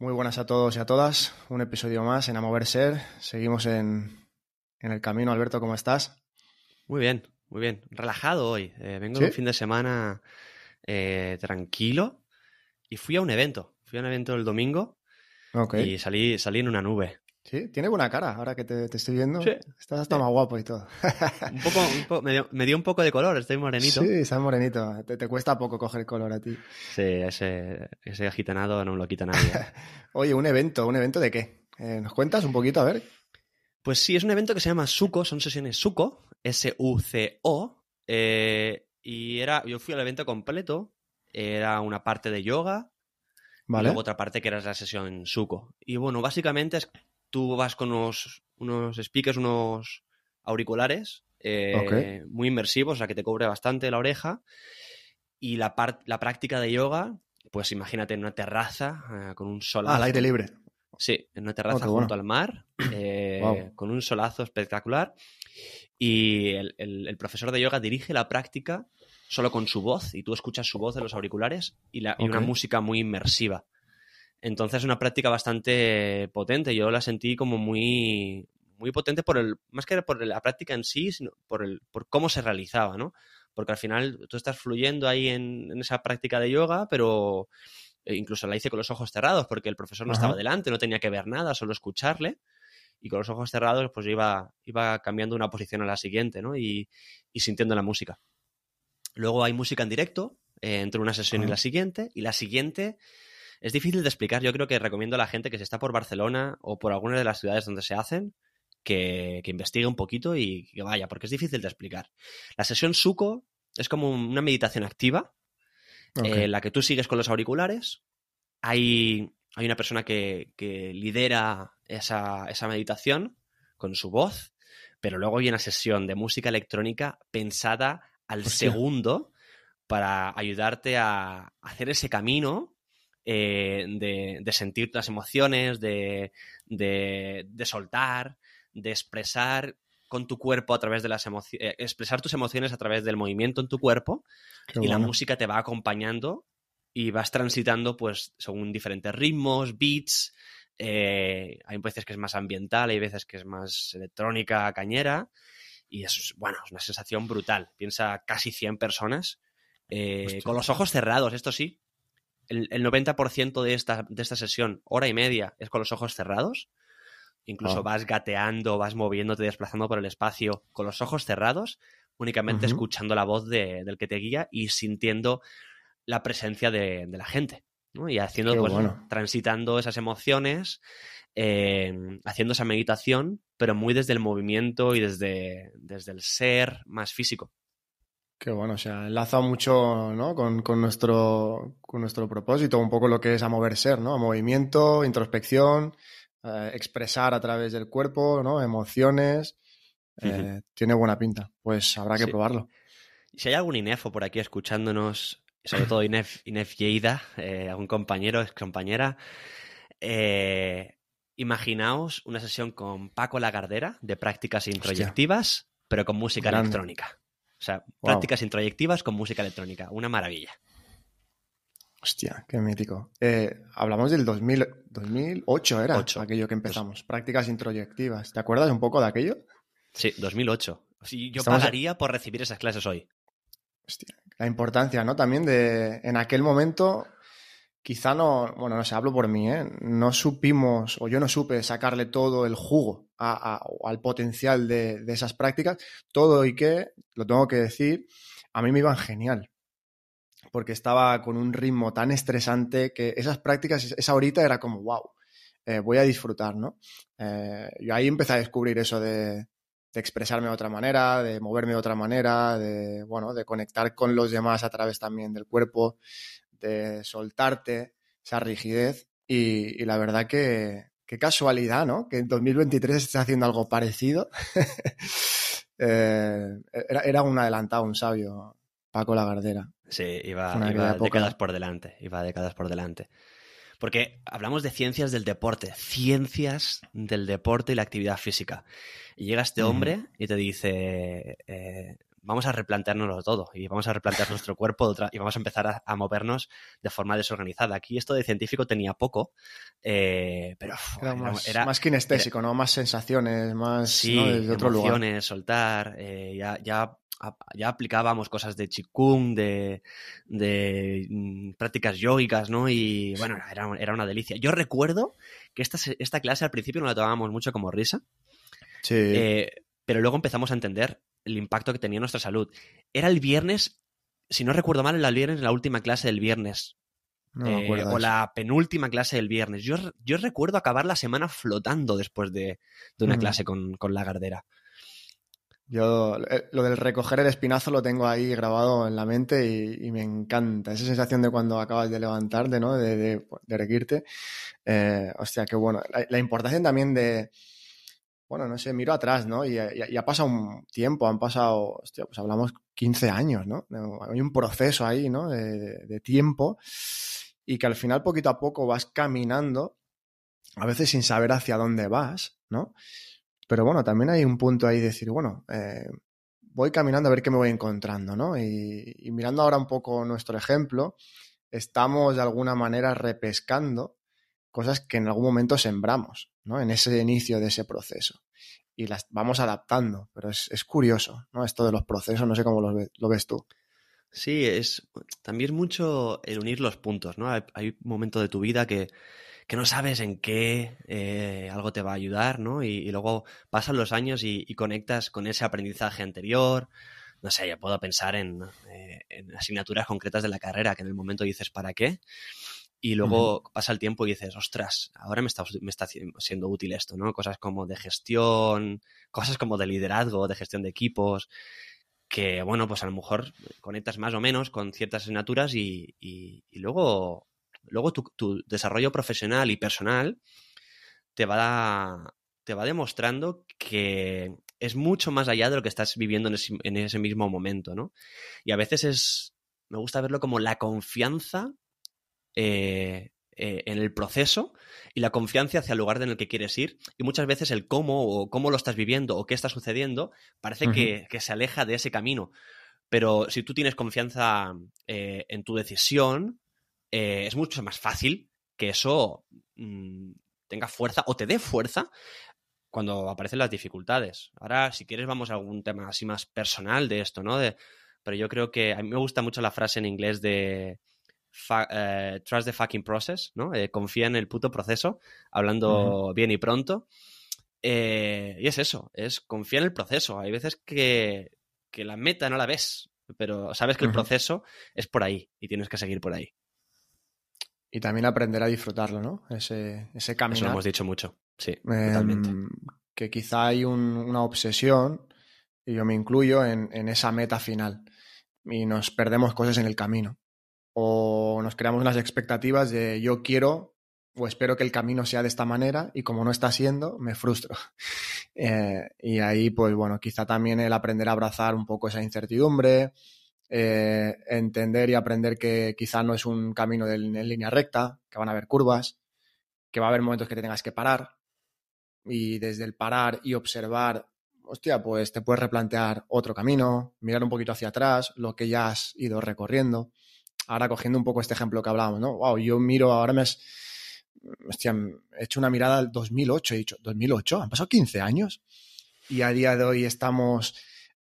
Muy buenas a todos y a todas. Un episodio más en A Mover Ser. Seguimos en, en el camino. Alberto, ¿cómo estás? Muy bien, muy bien. Relajado hoy. Eh, vengo de un fin de semana eh, tranquilo y fui a un evento. Fui a un evento el domingo y salí, salí en una nube. Sí, tiene buena cara ahora que te, estoy viendo. Sí. Estás hasta más guapo y todo. un poco, me, dio, un poco de color, estoy morenito. Sí, estás morenito. Te, cuesta poco coger color a ti. Sí, ese, ese agitanado no me lo quita nadie. Oye, un evento, ¿un evento de qué? Eh, ¿Nos cuentas un poquito? A ver. Pues sí, es un evento que se llama Suco, son sesiones Suco, S-U-C-O. Eh, y era, yo fui al evento completo, era una parte de yoga, y luego otra parte que era la sesión Suco. Y bueno, básicamente es tú vas con unos, unos speakers, unos auriculares eh, muy inmersivos, o sea que te cubre bastante la oreja. Y la, la práctica de yoga, pues imagínate en una terraza eh, con un solazo. Ah, al aire libre. Sí, en una terraza junto al mar, eh, con un solazo espectacular. Y el, profesor de yoga dirige la práctica solo con su voz, y tú escuchas su voz en los auriculares y, la, y una música muy inmersiva. Entonces es una práctica bastante potente. Yo la sentí como muy, muy potente por el, más que por la práctica en sí, sino por el, por cómo se realizaba, ¿no? Porque al final tú estás fluyendo ahí en, esa práctica de yoga, pero eh, incluso la hice con los ojos cerrados, porque el profesor no estaba delante, no tenía que ver nada, solo escucharle. Y con los ojos cerrados, pues iba, iba cambiando una posición a la siguiente, ¿no? Y, y sintiendo la música. Luego hay música en directo, eh, entre una sesión y la siguiente, y la siguiente es difícil de explicar. Yo creo que recomiendo a la gente que se está por Barcelona o por alguna de las ciudades donde se hacen, que, investigue un poquito y que vaya, porque es difícil de explicar. La sesión Suco es como una meditación activa, en eh, la que tú sigues con los auriculares. Hay, hay una persona que, lidera esa, meditación con su voz, pero luego hay una sesión de música electrónica pensada al segundo para ayudarte a hacer ese camino eh, de, sentir las emociones, de, soltar, de expresar con tu cuerpo a través de las emociones, eh, expresar tus emociones a través del movimiento en tu cuerpo y la música te va acompañando y vas transitando pues según diferentes ritmos, beats, eh, hay veces que es más ambiental, hay veces que es más electrónica, cañera y es, bueno, es una sensación brutal. Piensa casi 100 personas con los ojos cerrados, esto sí, el, 90% de esta, de esta sesión, hora y media, es con los ojos cerrados. Incluso ah. vas gateando, vas moviéndote, desplazando por el espacio con los ojos cerrados, únicamente escuchando la voz del que te guía y sintiendo la presencia de, la gente. Y haciendo, pues, transitando esas emociones, eh, haciendo esa meditación, pero muy desde el movimiento y desde, desde el ser más físico. Qué bueno, o sea, enlaza mucho ¿no? con, nuestro, con nuestro propósito, un poco lo que es a mover ser, ¿no? A movimiento, introspección, eh, expresar a través del cuerpo, ¿no? Emociones. Eh, tiene buena pinta. Pues habrá que probarlo. Si hay algún INEFO por aquí escuchándonos, sobre todo Inef, Inef Yeida, eh, algún compañero, ex compañera, imaginaos una sesión con Paco Lagardera de prácticas introyectivas, pero con música electrónica. O sea, prácticas introyectivas con música electrónica. Una maravilla. Hostia, qué mítico. Eh, hablamos del 2000, 2008, era aquello que empezamos. Prácticas introyectivas. ¿Te acuerdas un poco de aquello? Sí, 2008. yo pagaría por recibir esas clases hoy. Hostia, la importancia, ¿no? También de, en aquel momento, quizá no, bueno, no sé, hablo por mí, ¿eh? No supimos, o yo no supe sacarle todo el jugo al potencial de, esas prácticas, todo y que, lo tengo que decir, a mí me iban genial. Porque estaba con un ritmo tan estresante que esas prácticas, esa horita era como, wow, eh, voy a disfrutar, ¿no? Eh, y ahí empecé a descubrir eso de, expresarme de otra manera, de moverme de otra manera, de, bueno, de conectar con los demás a través también del cuerpo, de soltarte esa rigidez. y la verdad que, qué casualidad, ¿no? Que en 2023 esté haciendo algo parecido. Eh, era, un adelantado, un sabio, Paco Lagardera. Sí, iba, iba décadas por delante, iba décadas por delante. Porque hablamos de ciencias del deporte, ciencias del deporte y la actividad física. Y llega este hombre y te dice, eh, vamos a replanteárnoslo todo y vamos a replantear nuestro cuerpo y vamos a empezar a, movernos de forma desorganizada. Aquí esto de científico tenía poco, eh, pero era, más, kinestésico, ¿no? Más sensaciones, más sí, de otro emociones, soltar, eh, ya, ya ya aplicábamos cosas de chikung, de, de mm, prácticas yógicas, ¿no? Y bueno, era, era, una delicia. Yo recuerdo que esta, esta clase al principio no la tomábamos mucho como risa. Sí. Eh, pero luego empezamos a entender el impacto que tenía en nuestra salud. Era el viernes, si no recuerdo mal, era el viernes, la última clase del viernes. Eh, o la penúltima clase del viernes. Yo, yo, recuerdo acabar la semana flotando después de, una clase con, con, la gardera. Yo eh, lo del recoger el espinazo lo tengo ahí grabado en la mente y, me encanta. Esa sensación de cuando acabas de levantarte, ¿no? De, de, de erguirte. Eh, hostia, qué bueno. La, importancia también de, bueno, no sé, miro atrás, ¿no? Y, ha pasado un tiempo, han pasado, hostia, pues hablamos 15 años, ¿no? Hay un proceso ahí, ¿no? De, de tiempo y que al final poquito a poco vas caminando, a veces sin saber hacia dónde vas, ¿no? Pero bueno, también hay un punto ahí de decir, bueno, eh, voy caminando a ver qué me voy encontrando, ¿no? Y, mirando ahora un poco nuestro ejemplo, estamos de alguna manera repescando cosas que en algún momento sembramos, ¿no? En ese inicio de ese proceso. Y las vamos adaptando, pero es, curioso, ¿no? Esto de los procesos, no sé cómo lo, lo ves tú. Sí, es también es mucho el unir los puntos, ¿no? hay un momento de tu vida que, que no sabes en qué eh, algo te va a ayudar, ¿no? Y, luego pasan los años y, conectas con ese aprendizaje anterior. No sé, yo puedo pensar en, eh, asignaturas concretas de la carrera que en el momento dices, ¿para qué? Y luego pasa el tiempo y dices, ostras, ahora me está, me está siendo útil esto, ¿no? Cosas como de gestión, cosas como de liderazgo, de gestión de equipos, que, bueno, pues a lo mejor conectas más o menos con ciertas asignaturas y, y luego luego tu, desarrollo profesional y personal te va, te va demostrando que es mucho más allá de lo que estás viviendo en ese, mismo momento, ¿no? Y a veces es, me gusta verlo como la confianza eh, eh, en el proceso y la confianza hacia el lugar en el que quieres ir. Y muchas veces el cómo o cómo lo estás viviendo o qué está sucediendo parece que, se aleja de ese camino. Pero si tú tienes confianza eh, en tu decisión, es mucho más fácil que eso mm, tenga fuerza o te dé fuerza cuando aparecen las dificultades. Ahora, si quieres, vamos a algún tema así más personal de esto, ¿no? De, pero yo creo que a mí me gusta mucho la frase en inglés de eh, trust the fucking process, ¿no? Eh, confía en el puto proceso, hablando bien y pronto. y es eso, es confía en el proceso. Hay veces que, que la meta no la ves, pero sabes que el proceso es por ahí y tienes que seguir por ahí. Y también aprender a disfrutarlo, ¿no? Ese, ese camino. Eso lo hemos dicho mucho, sí, totalmente. Em, que quizá hay una obsesión, y yo me incluyo, en, en, esa meta final. Y nos perdemos cosas en el camino. O nos creamos unas expectativas de yo quiero o espero que el camino sea de esta manera y como no está siendo, me frustro. Eh, y ahí, pues bueno, quizá también el aprender a abrazar un poco esa incertidumbre, eh, entender y aprender que quizá no es un camino en línea recta, que van a haber curvas, que va a haber momentos que te tengas que parar y desde el parar y observar, hostia, pues te puedes replantear otro camino, mirar un poquito hacia atrás, lo que ya has ido recorriendo. Ahora cogiendo un poco este ejemplo que hablábamos, ¿no? Wow, yo miro, ahora me has, hostia, he hecho una mirada al 2008, he dicho, 2008, han pasado 15 años y a día de hoy estamos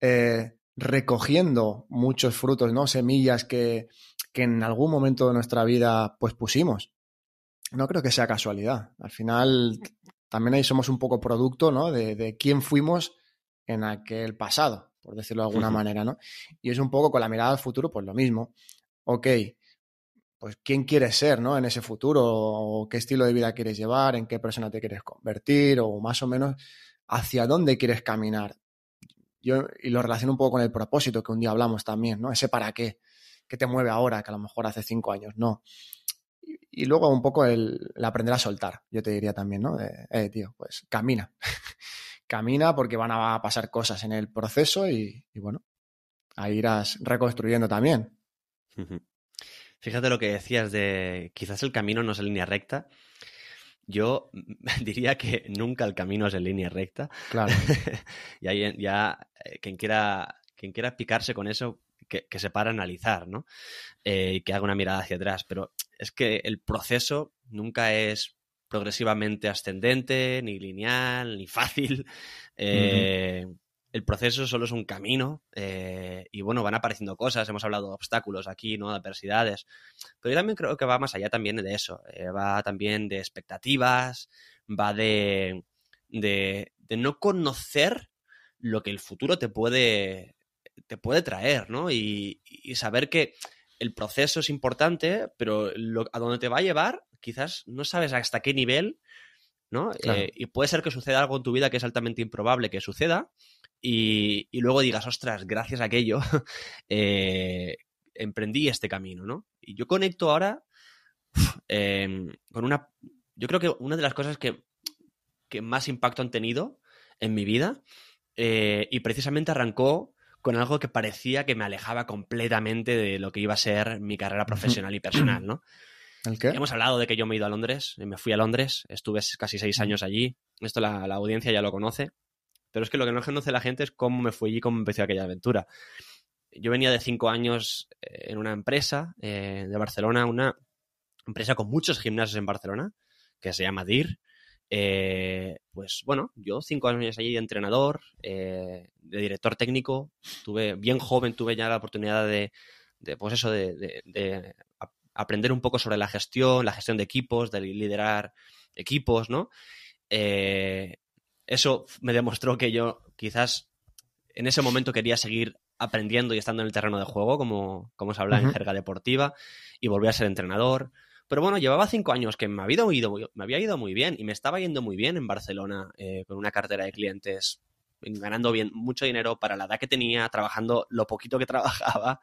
eh, recogiendo muchos frutos, ¿no? Semillas que, que en algún momento de nuestra vida pues pusimos. No creo que sea casualidad. Al final también ahí somos un poco producto, ¿no? De, de quién fuimos en aquel pasado, por decirlo de alguna manera, ¿no? Y es un poco con la mirada al futuro, pues lo mismo. Ok, pues quién quieres ser, ¿no? En ese futuro, o qué estilo de vida quieres llevar, en qué persona te quieres convertir, o más o menos hacia dónde quieres caminar yo, y lo relaciono un poco con el propósito que un día hablamos también, ¿no? Ese para qué, qué te mueve ahora, que a lo mejor hace cinco años, no. Y, luego un poco el, aprender a soltar, yo te diría también, ¿no? Eh, tío, pues camina. camina porque van a pasar cosas en el proceso y, y bueno, ahí irás reconstruyendo también. Fíjate lo que decías de quizás el camino no es en línea recta, yo diría que nunca el camino es en línea recta. Claro. y ahí ya eh, quien quiera quien quiera picarse con eso, que, se para a analizar, ¿no? Eh, y que haga una mirada hacia atrás. Pero es que el proceso nunca es progresivamente ascendente, ni lineal, ni fácil. Eh, el proceso solo es un camino eh, y bueno, van apareciendo cosas, hemos hablado de obstáculos aquí, ¿no? De adversidades, pero yo también creo que va más allá también de eso, va también de expectativas, va de, de, de, no conocer lo que el futuro te puede, te puede traer, ¿no? Y, saber que el proceso es importante, pero a dónde te va a llevar, quizás no sabes hasta qué nivel, ¿no? Eh, y puede ser que suceda algo en tu vida que es altamente improbable que suceda, y, luego digas, ostras, gracias a aquello, eh, emprendí este camino, ¿no? Y yo conecto ahora em, con una. Yo creo que una de las cosas que, que más impacto han tenido en mi vida, eh, y precisamente arrancó con algo que parecía que me alejaba completamente de lo que iba a ser mi carrera profesional y personal, ¿no? ¿El qué? Hemos hablado de que yo me he ido a Londres, me fui a Londres, estuve casi seis años allí, esto la, audiencia ya lo conoce, pero es que lo que no conoce la gente es cómo me fui y cómo empecé aquella aventura. Yo venía de cinco años eh, en una empresa eh, de Barcelona, una empresa con muchos gimnasios en Barcelona, que se llama DIR, eh, pues bueno, yo cinco años allí de entrenador, de director técnico, tuve bien joven, tuve ya la oportunidad de, pues eso, de, aprender un poco sobre la gestión, la gestión de equipos, de liderar equipos, ¿no? Eh, eso me demostró que yo quizás en ese momento quería seguir aprendiendo y estando en el terreno de juego, como, como se habla en jerga deportiva, y volví a ser entrenador. Pero bueno, llevaba cinco años que me había ido, me había ido muy bien y me estaba yendo muy bien en Barcelona eh, con una cartera de clientes, ganando bien mucho dinero para la edad que tenía, trabajando lo poquito que trabajaba,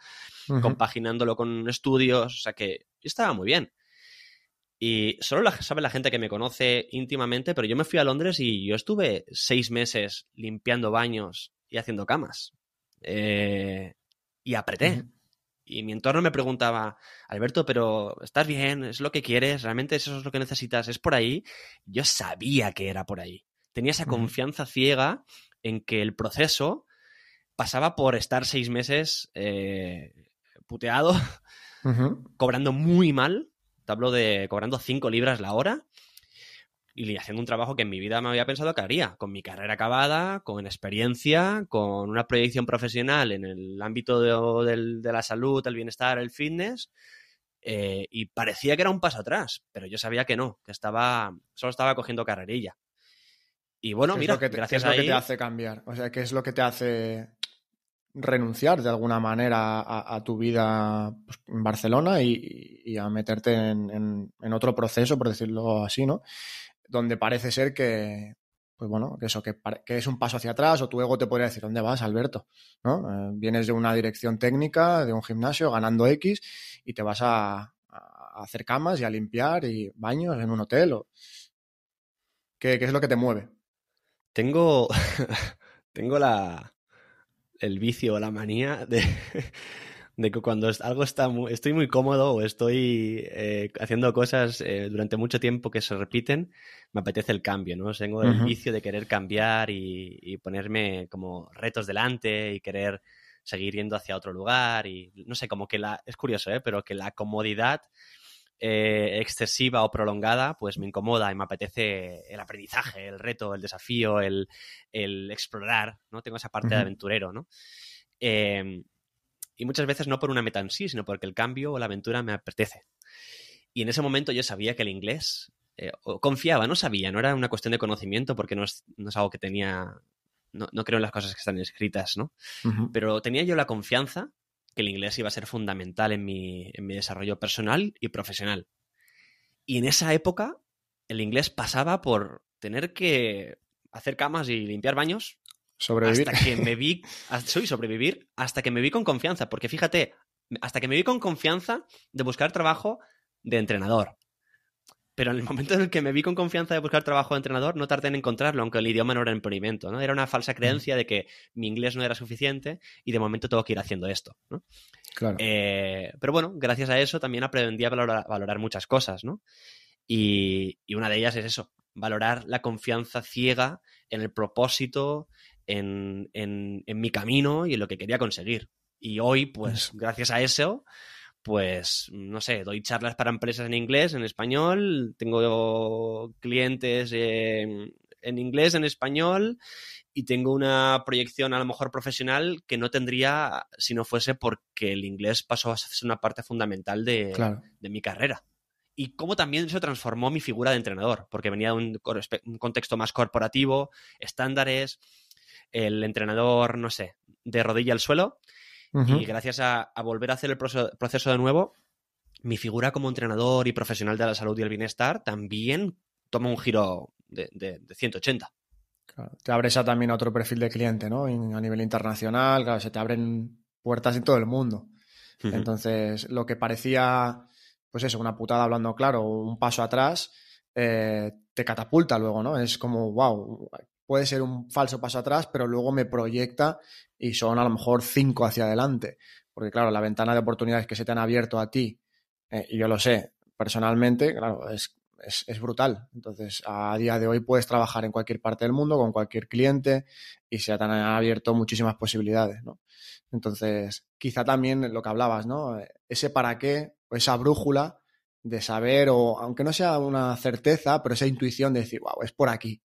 compaginándolo con estudios, o sea que estaba muy bien. Y solo sabe la gente que me conoce íntimamente, pero yo me fui a Londres y yo estuve seis meses limpiando baños y haciendo camas. Eh, y apreté y mi entorno me preguntaba, Alberto, pero ¿estás bien? ¿Es lo que quieres? ¿Realmente eso es lo que necesitas? ¿Es por ahí? Yo sabía que era por ahí. Tenía esa confianza ciega en que el proceso pasaba por estar seis meses eh, puteado, cobrando muy mal. Te hablo de cobrando cinco libras la hora y haciendo un trabajo que en mi vida me había pensado que haría, con mi carrera acabada, con experiencia, con una proyección profesional en el ámbito de, la salud, el bienestar, el fitness, eh, y parecía que era un paso atrás, pero yo sabía que no, que estaba, solo estaba cogiendo carrerilla. Y bueno, mira, ¿qué es lo que te hace cambiar? O sea, ¿qué es lo que te hace renunciar de alguna manera a, tu vida pues, en Barcelona y, a meterte en, otro proceso, por decirlo así, ¿no? donde parece ser que, pues bueno, que eso, que, es un paso hacia atrás o tu ego te podría decir, ¿dónde vas, Alberto? ¿No? Eh, vienes de una dirección técnica, de un gimnasio, ganando X y te vas a, hacer camas y a limpiar y baños en un hotel. O... ¿Qué, es lo que te mueve? Tengo, tengo la, el vicio, la manía de, de que cuando algo está estoy muy cómodo o estoy eh, haciendo cosas eh, durante mucho tiempo que se repiten, me apetece el cambio, ¿no? Tengo el vicio de querer cambiar y, ponerme como retos delante y querer seguir yendo hacia otro lugar y no sé, como que la, es curioso, ¿eh? Pero que la comodidad eh, excesiva o prolongada, pues me incomoda y me apetece el aprendizaje, el reto, el desafío, el, explorar, ¿no? Tengo esa parte de aventurero, ¿no? Eh, y muchas veces no por una meta en sí, sino porque el cambio o la aventura me apetece. Y en ese momento yo sabía que el inglés, eh, o confiaba, no sabía, no era una cuestión de conocimiento porque no es, algo que tenía, no, creo en las cosas que están escritas, ¿no? Pero tenía yo la confianza que el inglés iba a ser fundamental en mi, en mi desarrollo personal y profesional. Y en esa época el inglés pasaba por tener que hacer camas y limpiar baños Sobrevivir. Hasta que me vi, soy sobrevivir, hasta que me vi con confianza, porque fíjate, hasta que me vi con confianza de buscar trabajo de entrenador. Pero en el momento en el que me vi con confianza de buscar trabajo de entrenador, no tardé en encontrarlo, aunque el idioma no era impedimento, ¿no? Era una falsa creencia de que mi inglés no era suficiente y de momento tengo que ir haciendo esto, ¿no? Claro. Eh, pero bueno, gracias a eso también aprendí a valorar, muchas cosas, ¿no? Y, y, una de ellas es eso, valorar la confianza ciega en el propósito, en, mi camino y en lo que quería conseguir. Y hoy, pues, gracias a eso, pues, no sé, doy charlas para empresas en inglés, en español, tengo clientes en, en inglés, en español, y tengo una proyección a lo mejor profesional que no tendría si no fuese porque el inglés pasó a ser una parte fundamental de, mi carrera. Y cómo también eso transformó mi figura de entrenador, porque venía de un, contexto más corporativo, estándares, el entrenador, no sé, de rodilla al suelo, y gracias a, volver a hacer el proceso, de nuevo, mi figura como entrenador y profesional de la salud y el bienestar también toma un giro de, de, de 180. Te abres a también otro perfil de cliente, ¿no? a nivel internacional, claro, se te abren puertas en todo el mundo. Entonces, lo que parecía, pues eso, una putada hablando claro, un paso atrás, eh, te catapulta luego, ¿no? Es como, wow, puede ser un falso paso atrás, pero luego me proyecta y son a lo mejor cinco hacia adelante. Porque claro, la ventana de oportunidades que se te han abierto a ti, eh, y yo lo sé personalmente, claro, es es, brutal. Entonces, a día de hoy puedes trabajar en cualquier parte del mundo, con cualquier cliente, y se han abierto muchísimas posibilidades, ¿no? Entonces, quizá también lo que hablabas, ¿no? Ese para qué, o esa brújula de saber, o aunque no sea una certeza, pero esa intuición de decir, wow, es por aquí.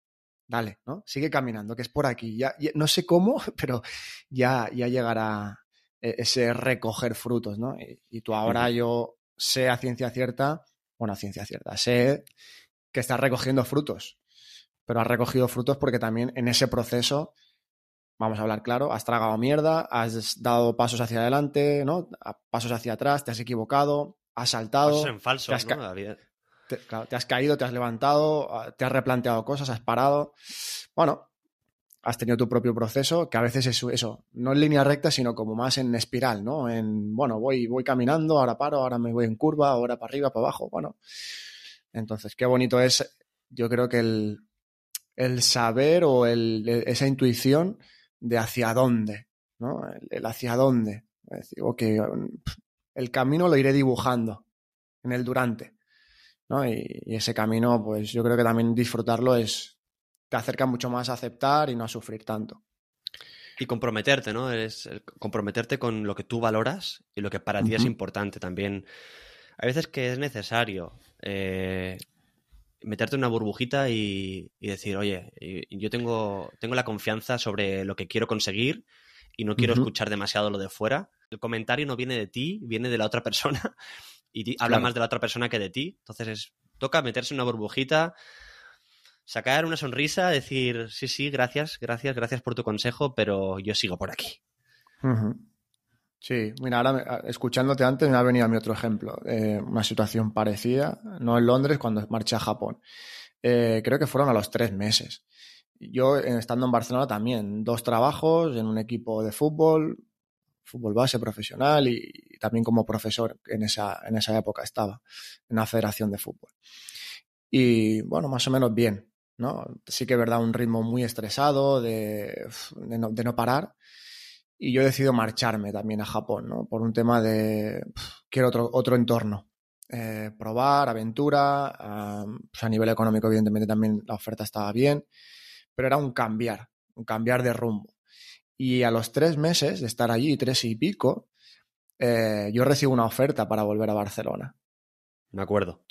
Dale, ¿no? Sigue caminando, que es por aquí. Ya, no sé cómo, pero ya, ya llegará e, ese recoger frutos, ¿no? Y, y tú ahora yo sé a ciencia cierta bueno, ciencia cierta. Sé que estás recogiendo frutos, pero has recogido frutos porque también en ese proceso, vamos a hablar claro, has tragado mierda, has dado pasos hacia adelante, ¿no? Pasos hacia atrás, te has equivocado, has saltado. Pasos en falso, te has caído, te has levantado, te has replanteado cosas, has parado. Bueno, has tenido tu propio proceso, que a veces es eso, no en línea recta, sino como más en espiral, ¿no? En, bueno, voy, voy caminando, ahora paro, ahora me voy en curva, ahora para arriba, para abajo, bueno. Entonces, qué bonito es, yo creo que el, el saber o el, esa intuición de hacia dónde, ¿no? El, hacia dónde. Es decir, ok, el camino lo iré dibujando en el durante, ¿no? y ese camino, pues yo creo que también disfrutarlo es, te acerca mucho más a aceptar y no a sufrir tanto. Y comprometerte, ¿no? Es comprometerte con lo que tú valoras y lo que para ti es importante también. Hay veces que es necesario eh, meterte en una burbujita y, decir, oye, yo tengo, tengo la confianza sobre lo que quiero conseguir y no quiero escuchar demasiado lo de fuera. El comentario no viene de ti, viene de la otra persona y habla más de la otra persona que de ti. Entonces es, toca meterse en una burbujita, sacar una sonrisa, decir, sí, sí, gracias, gracias, gracias por tu consejo, pero yo sigo por aquí. Sí, mira, ahora escuchándote antes me ha venido a mí otro ejemplo, una situación parecida, no en Londres, cuando marché a Japón. Eh, creo que fueron a los tres meses. Yo, estando en Barcelona también, dos trabajos en un equipo de fútbol, fútbol base profesional y, también como profesor en esa, en esa época estaba, en una federación de fútbol. Y bueno, más o menos bien. ¿no? Sí que es verdad, un ritmo muy estresado de, no, parar. Y yo he decidido marcharme también a Japón, ¿no? Por un tema de, quiero otro, otro entorno. Eh, probar, aventura, a, pues a nivel económico evidentemente también la oferta estaba bien, pero era un cambiar, un cambiar de rumbo. Y a los tres meses de estar allí, tres y pico, eh, yo recibo una oferta para volver a Barcelona. Me acuerdo.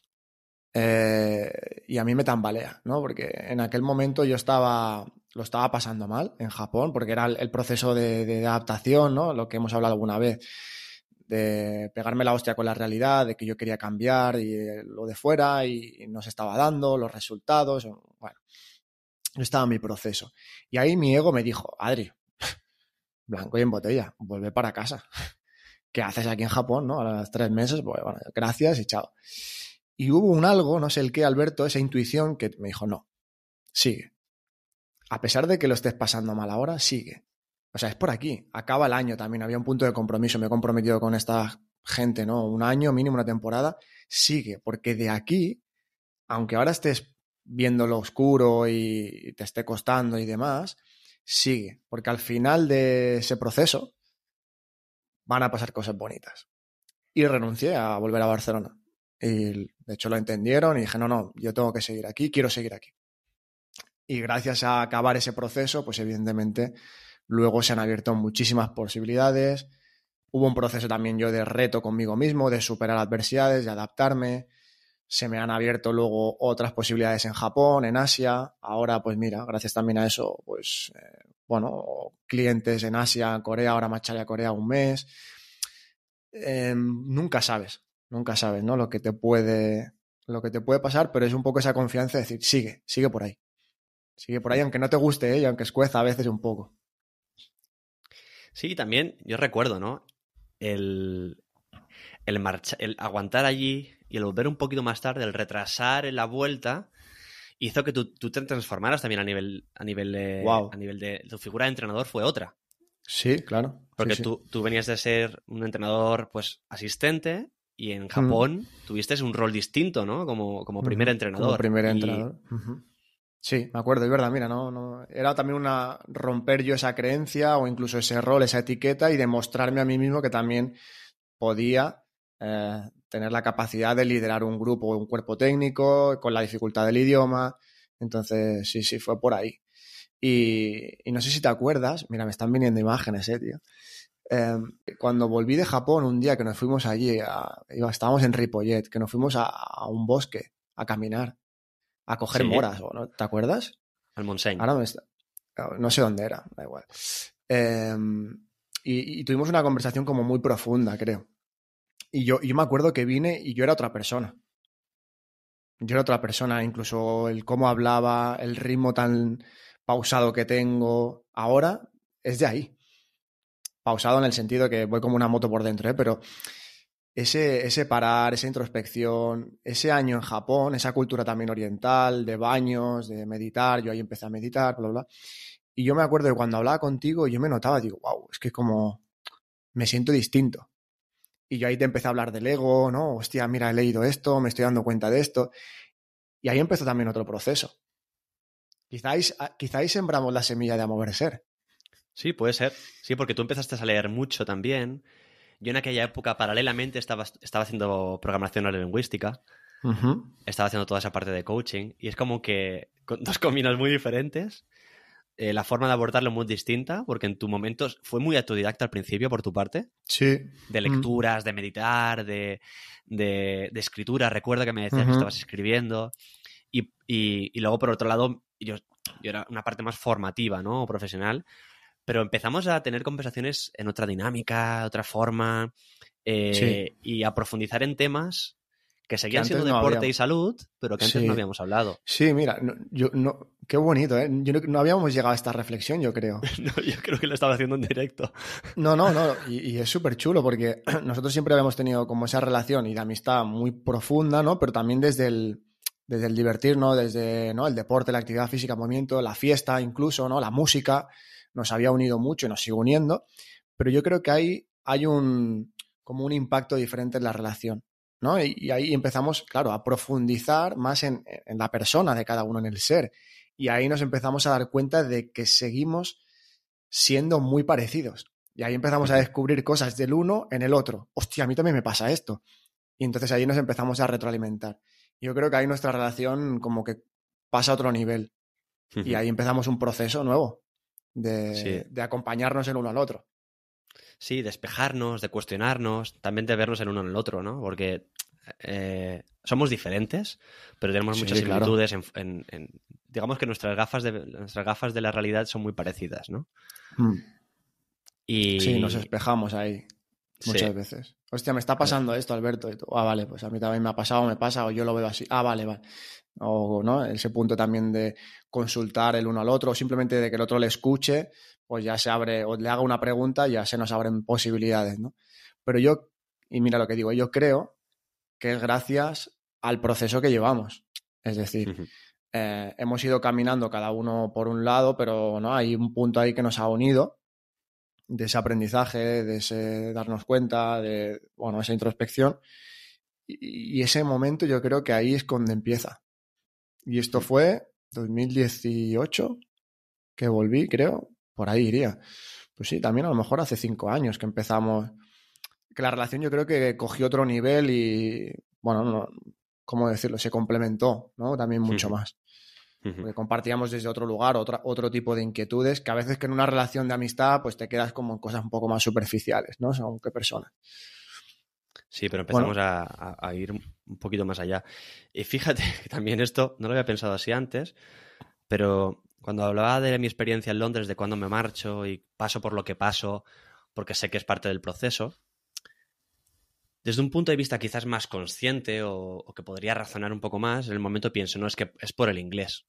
Eh, y a mí me tambalea, ¿no? Porque en aquel momento yo estaba, lo estaba pasando mal en Japón, porque era el, proceso de, adaptación, ¿no? Lo que hemos hablado alguna vez, de pegarme la hostia con la realidad, de que yo quería cambiar y eh, lo de fuera y, no se estaba dando los resultados, bueno, estaba mi proceso. Y ahí mi ego me dijo, Adri, blanco y en botella, vuelve para casa. ¿Qué haces aquí en Japón, no? A los tres meses, pues bueno, gracias y chao. Y hubo un algo, no sé el qué, Alberto, esa intuición que me dijo, no, sigue. A pesar de que lo estés pasando mal ahora, sigue. O sea, es por aquí. Acaba el año también. Había un punto de compromiso. Me he comprometido con esta gente, ¿no? Un año, mínimo una temporada. Sigue. Porque de aquí, aunque ahora estés viendo lo oscuro y te esté costando y demás, sigue. Porque al final de ese proceso van a pasar cosas bonitas. Y renuncié a volver a Barcelona. Y de hecho lo entendieron y dije, no, no, yo tengo que seguir aquí, quiero seguir aquí. Y gracias a acabar ese proceso, pues evidentemente luego se han abierto muchísimas posibilidades. Hubo un proceso también yo de reto conmigo mismo, de superar adversidades, de adaptarme. Se me han abierto luego otras posibilidades en Japón, en Asia. Ahora, pues mira, gracias también a eso, pues, eh, bueno, clientes en Asia, Corea, ahora marcharé a Corea un mes. Em, nunca sabes, nunca sabes, ¿no? Lo que te puede, lo que te puede pasar, pero es un poco esa confianza de decir, sigue, sigue por ahí. Sigue por ahí, aunque no te guste, ¿eh? aunque escueza a veces un poco. Sí, también yo recuerdo, ¿no? El, el, el aguantar allí y el volver un poquito más tarde, el retrasar la vuelta, hizo que tú, te transformaras también a nivel, a nivel de, a nivel de tu figura de entrenador fue otra. Sí, claro. Porque Tú, tú, venías de ser un entrenador, pues, asistente, y en Japón tuviste un rol distinto, ¿no? Como, como primer entrenador. Como primer entrenador. Sí, me acuerdo, es verdad, mira, no, no, era también una romper yo esa creencia o incluso ese rol, esa etiqueta y demostrarme a mí mismo que también podía eh, tener la capacidad de liderar un grupo o un cuerpo técnico con la dificultad del idioma. Entonces, sí, sí, fue por ahí. Y, no sé si te acuerdas, mira, me están viniendo imágenes, eh, tío. Em, cuando volví de Japón un día que nos fuimos allí, estábamos en Ripollet, que nos fuimos a, un bosque a caminar, a coger moras, ¿no? ¿te acuerdas? Al Montseny. Ahora no, sé dónde era, da igual. Em, y, tuvimos una conversación como muy profunda, creo. Y yo, yo me acuerdo que vine y yo era otra persona. Yo era otra persona, incluso el cómo hablaba, el ritmo tan pausado que tengo ahora es de ahí pausado en el sentido que voy como una moto por dentro, ¿eh? pero ese, ese parar, esa introspección, ese año en Japón, esa cultura también oriental, de baños, de meditar, yo ahí empecé a meditar, bla, bla. Y yo me acuerdo de cuando hablaba contigo, yo me notaba, digo, wow, es que como me siento distinto. Y yo ahí te empecé a hablar del ego, ¿no? Hostia, mira, he leído esto, me estoy dando cuenta de esto. Y ahí empezó también otro proceso. Quizás, quizás sembramos la semilla de Amover Ser. Sí, puede ser. Sí, porque tú empezaste a leer mucho también. Yo en aquella época, paralelamente, estaba, estaba haciendo programación neurolingüística. Estaba haciendo toda esa parte de coaching. Y es como que con dos caminos muy diferentes. Eh, la forma de abordarlo muy distinta, porque en tu momento fue muy autodidacta al principio por tu parte. Sí. De lecturas, de meditar, de, de, escritura. Recuerda que me decías que estabas escribiendo. Y, y, luego, por otro lado, yo, yo era una parte más formativa, ¿no? O profesional pero empezamos a tener conversaciones en otra dinámica, otra forma, eh, y a profundizar en temas que seguían siendo deporte y salud, pero que antes no habíamos hablado. Sí, mira, yo no, qué bonito, ¿eh? no, habíamos llegado a esta reflexión, yo creo. yo creo que lo estaba haciendo en directo. no, no, no, y, es súper chulo porque nosotros siempre habíamos tenido como esa relación y de amistad muy profunda, ¿no? Pero también desde el, desde el divertirnos, desde ¿no? el deporte, la actividad física, el movimiento, la fiesta incluso, ¿no? La música nos había unido mucho y nos sigue uniendo, pero yo creo que hay, hay un, como un impacto diferente en la relación. ¿No? Y, ahí empezamos, claro, a profundizar más en, la persona de cada uno, en el ser. Y ahí nos empezamos a dar cuenta de que seguimos siendo muy parecidos. Y ahí empezamos a descubrir cosas del uno en el otro. Hostia, a mí también me pasa esto. Y entonces ahí nos empezamos a retroalimentar. Yo creo que ahí nuestra relación como que pasa a otro nivel. Y ahí empezamos un proceso nuevo de, acompañarnos el uno al otro. Sí, despejarnos, de cuestionarnos, también de vernos el uno en el otro, ¿no? Porque eh, somos diferentes, pero tenemos muchas similitudes en, Digamos que nuestras gafas, de, nuestras gafas de la realidad son muy parecidas, ¿no? Mm. Y... Sí, nos espejamos ahí muchas veces. Hostia, me está pasando esto, Alberto. Y ah, vale, pues a mí también me ha pasado, me pasa, o yo lo veo así. Ah, vale, vale o ¿no? ese punto también de consultar el uno al otro, o simplemente de que el otro le escuche, pues ya se abre, o le haga una pregunta, ya se nos abren posibilidades, ¿no? Pero yo, y mira lo que digo, yo creo que es gracias al proceso que llevamos. Es decir, eh, hemos ido caminando cada uno por un lado, pero ¿no? hay un punto ahí que nos ha unido de ese aprendizaje, de ese darnos cuenta, de bueno, esa introspección. y ese momento yo creo que ahí es donde empieza. Y esto fue 2018 que volví, creo, por ahí iría. Pues sí, también a lo mejor hace cinco años que empezamos, que la relación yo creo que cogió otro nivel y, bueno, no, ¿cómo decirlo? Se complementó, ¿no? También mucho más. Porque compartíamos desde otro lugar otra, otro tipo de inquietudes que a veces que en una relación de amistad pues te quedas como en cosas un poco más superficiales, ¿no? Según qué persona. Sí, pero empezamos a, ir un poquito más allá. Y fíjate que también esto, no lo había pensado así antes, pero cuando hablaba de mi experiencia en Londres, de cuando me marcho y paso por lo que paso, porque sé que es parte del proceso, desde un punto de vista quizás más consciente o, que podría razonar un poco más, en el momento pienso, no, es que es por el inglés.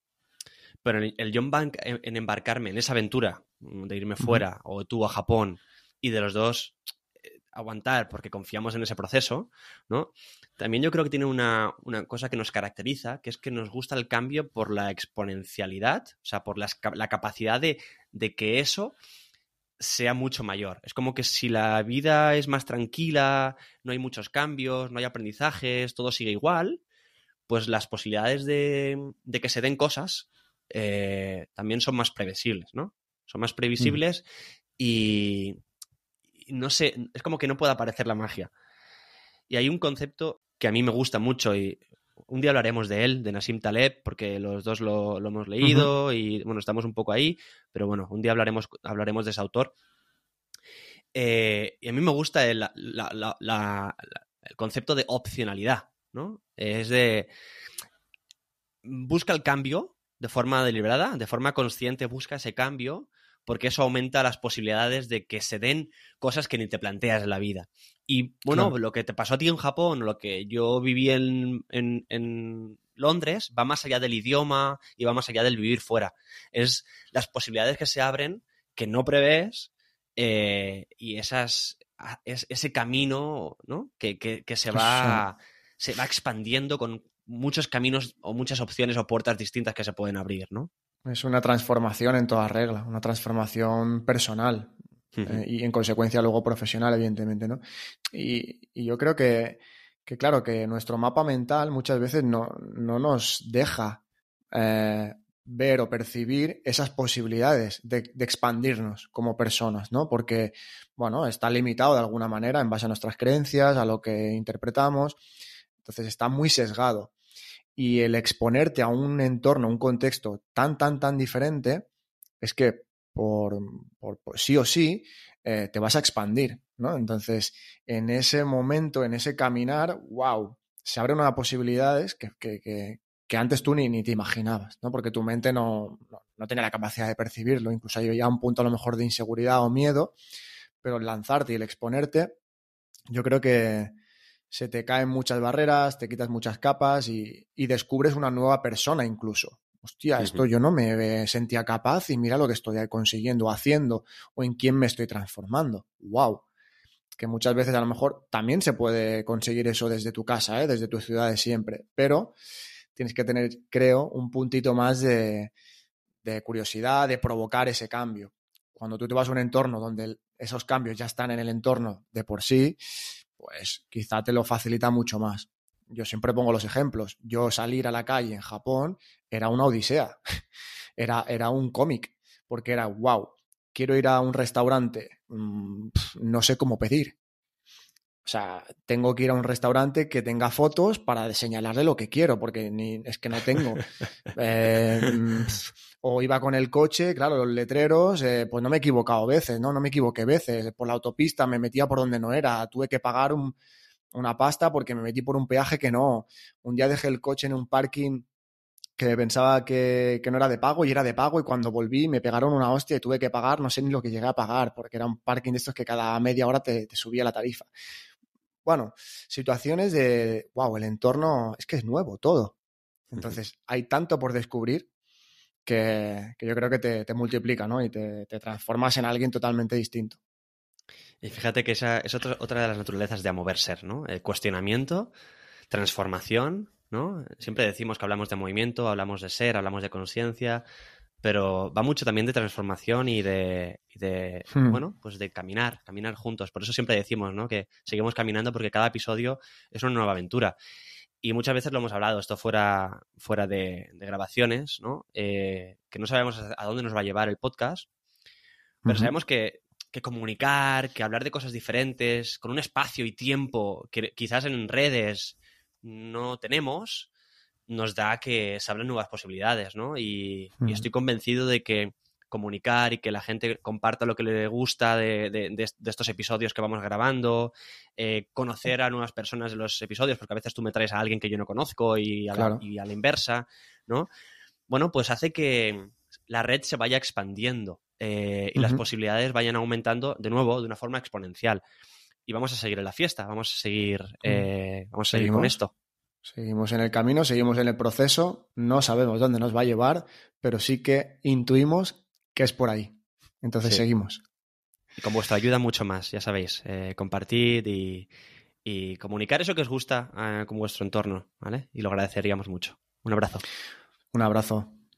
Pero el, el John Bank en, embarcarme en esa aventura de irme fuera o tú a Japón y de los dos eh, aguantar porque confiamos en ese proceso, ¿no? También yo creo que tiene una, cosa que nos caracteriza, que es que nos gusta el cambio por la exponencialidad, o sea, por la, la capacidad de, de, que eso sea mucho mayor. Es como que si la vida es más tranquila, no hay muchos cambios, no hay aprendizajes, todo sigue igual, pues las posibilidades de, que se den cosas eh, también son más previsibles, ¿no? Son más previsibles y, no sé, es como que no puede aparecer la magia. Y hay un concepto que a mí me gusta mucho y un día hablaremos de él, de Nassim Taleb, porque los dos lo, hemos leído y bueno, estamos un poco ahí, pero bueno, un día hablaremos, hablaremos de ese autor. Eh, y a mí me gusta el, el, concepto de opcionalidad, ¿no? Es de busca el cambio de forma deliberada, de forma consciente, busca ese cambio porque eso aumenta las posibilidades de que se den cosas que ni te planteas en la vida. Y bueno, lo que te pasó a ti en Japón, lo que yo viví en, en, Londres, va más allá del idioma y va más allá del vivir fuera. Es las posibilidades que se abren que no prevés eh, y esas, es, ese camino ¿no? que, que, se, va, se va expandiendo con muchos caminos o muchas opciones o puertas distintas que se pueden abrir, ¿no? Es una transformación en toda regla, una transformación personal eh, y en consecuencia luego profesional, evidentemente, ¿no? Y, yo creo que, claro, que nuestro mapa mental muchas veces no, nos deja eh, ver o percibir esas posibilidades de, de, expandirnos como personas, ¿no? Porque, bueno, está limitado de alguna manera en base a nuestras creencias, a lo que interpretamos, entonces está muy sesgado y el exponerte a un entorno, un contexto tan, tan, tan diferente, es que por, sí o sí eh, te vas a expandir, ¿no? Entonces, en ese momento, en ese caminar, wow, se abren unas posibilidades que, que, que, antes tú ni, ni, te imaginabas, ¿no? Porque tu mente no, no, no tenía la capacidad de percibirlo, incluso hay ya un punto a lo mejor de inseguridad o miedo, pero el lanzarte y el exponerte, yo creo que, se te caen muchas barreras, te quitas muchas capas y, descubres una nueva persona incluso. Hostia, esto yo no me sentía capaz y mira lo que estoy consiguiendo, haciendo o en quién me estoy transformando. ¡Wow! Que muchas veces a lo mejor también se puede conseguir eso desde tu casa, ¿eh? desde tu ciudad de siempre, pero tienes que tener, creo, un puntito más de, de curiosidad, de provocar ese cambio. Cuando tú te vas a un entorno donde esos cambios ya están en el entorno de por sí, pues quizá te lo facilita mucho más. Yo siempre pongo los ejemplos. Yo salir a la calle en Japón era una odisea, era, era un cómic, porque era, wow, quiero ir a un restaurante, mm, no sé cómo pedir. O sea, tengo que ir a un restaurante que tenga fotos para señalarle lo que quiero, porque ni, es que no tengo. Eh, o iba con el coche, claro, los letreros, eh, pues no me he equivocado veces, ¿no? No me equivoqué veces. Por la autopista me metía por donde no era. Tuve que pagar una pasta porque me metí por un peaje que no. Un día dejé el coche en un parking que pensaba que, no era de pago y era de pago y cuando volví me pegaron una hostia y tuve que pagar, no sé ni lo que llegué a pagar, porque era un parking de estos que cada media hora te, subía la tarifa. Bueno, situaciones de, wow, el entorno es que es nuevo todo. Entonces, hay tanto por descubrir que, yo creo que te, multiplica, ¿no? Y te, transformas en alguien totalmente distinto. Y fíjate que esa es otra, otra de las naturalezas de a mover ser, ¿no? El cuestionamiento, transformación, ¿no? Siempre decimos que hablamos de movimiento, hablamos de ser, hablamos de conciencia, pero va mucho también de transformación y de, de hmm. bueno, pues de caminar, caminar juntos. Por eso siempre decimos, ¿no? Que seguimos caminando porque cada episodio es una nueva aventura y muchas veces lo hemos hablado, esto fuera, fuera de, grabaciones, ¿no? Eh, que no sabemos a dónde nos va a llevar el podcast, pero sabemos que, comunicar, que hablar de cosas diferentes, con un espacio y tiempo que quizás en redes no tenemos, nos da que se abren nuevas posibilidades, ¿no? Y, estoy convencido de que comunicar y que la gente comparta lo que le gusta de, estos episodios que vamos grabando, eh, conocer a nuevas personas de los episodios, porque a veces tú me traes a alguien que yo no conozco y a, la, y a la inversa, ¿no? Bueno, pues hace que la red se vaya expandiendo eh, y las posibilidades vayan aumentando de nuevo de una forma exponencial. Y vamos a seguir en la fiesta, vamos a seguir, eh, vamos a seguir con esto. Seguimos en el camino, seguimos en el proceso, no sabemos dónde nos va a llevar, pero sí que intuimos que es por ahí. Entonces seguimos. Y con vuestra ayuda mucho más, ya sabéis, eh, compartid y, comunicar eso que os gusta con vuestro entorno, ¿vale? Y lo agradeceríamos mucho. Un abrazo. Un abrazo.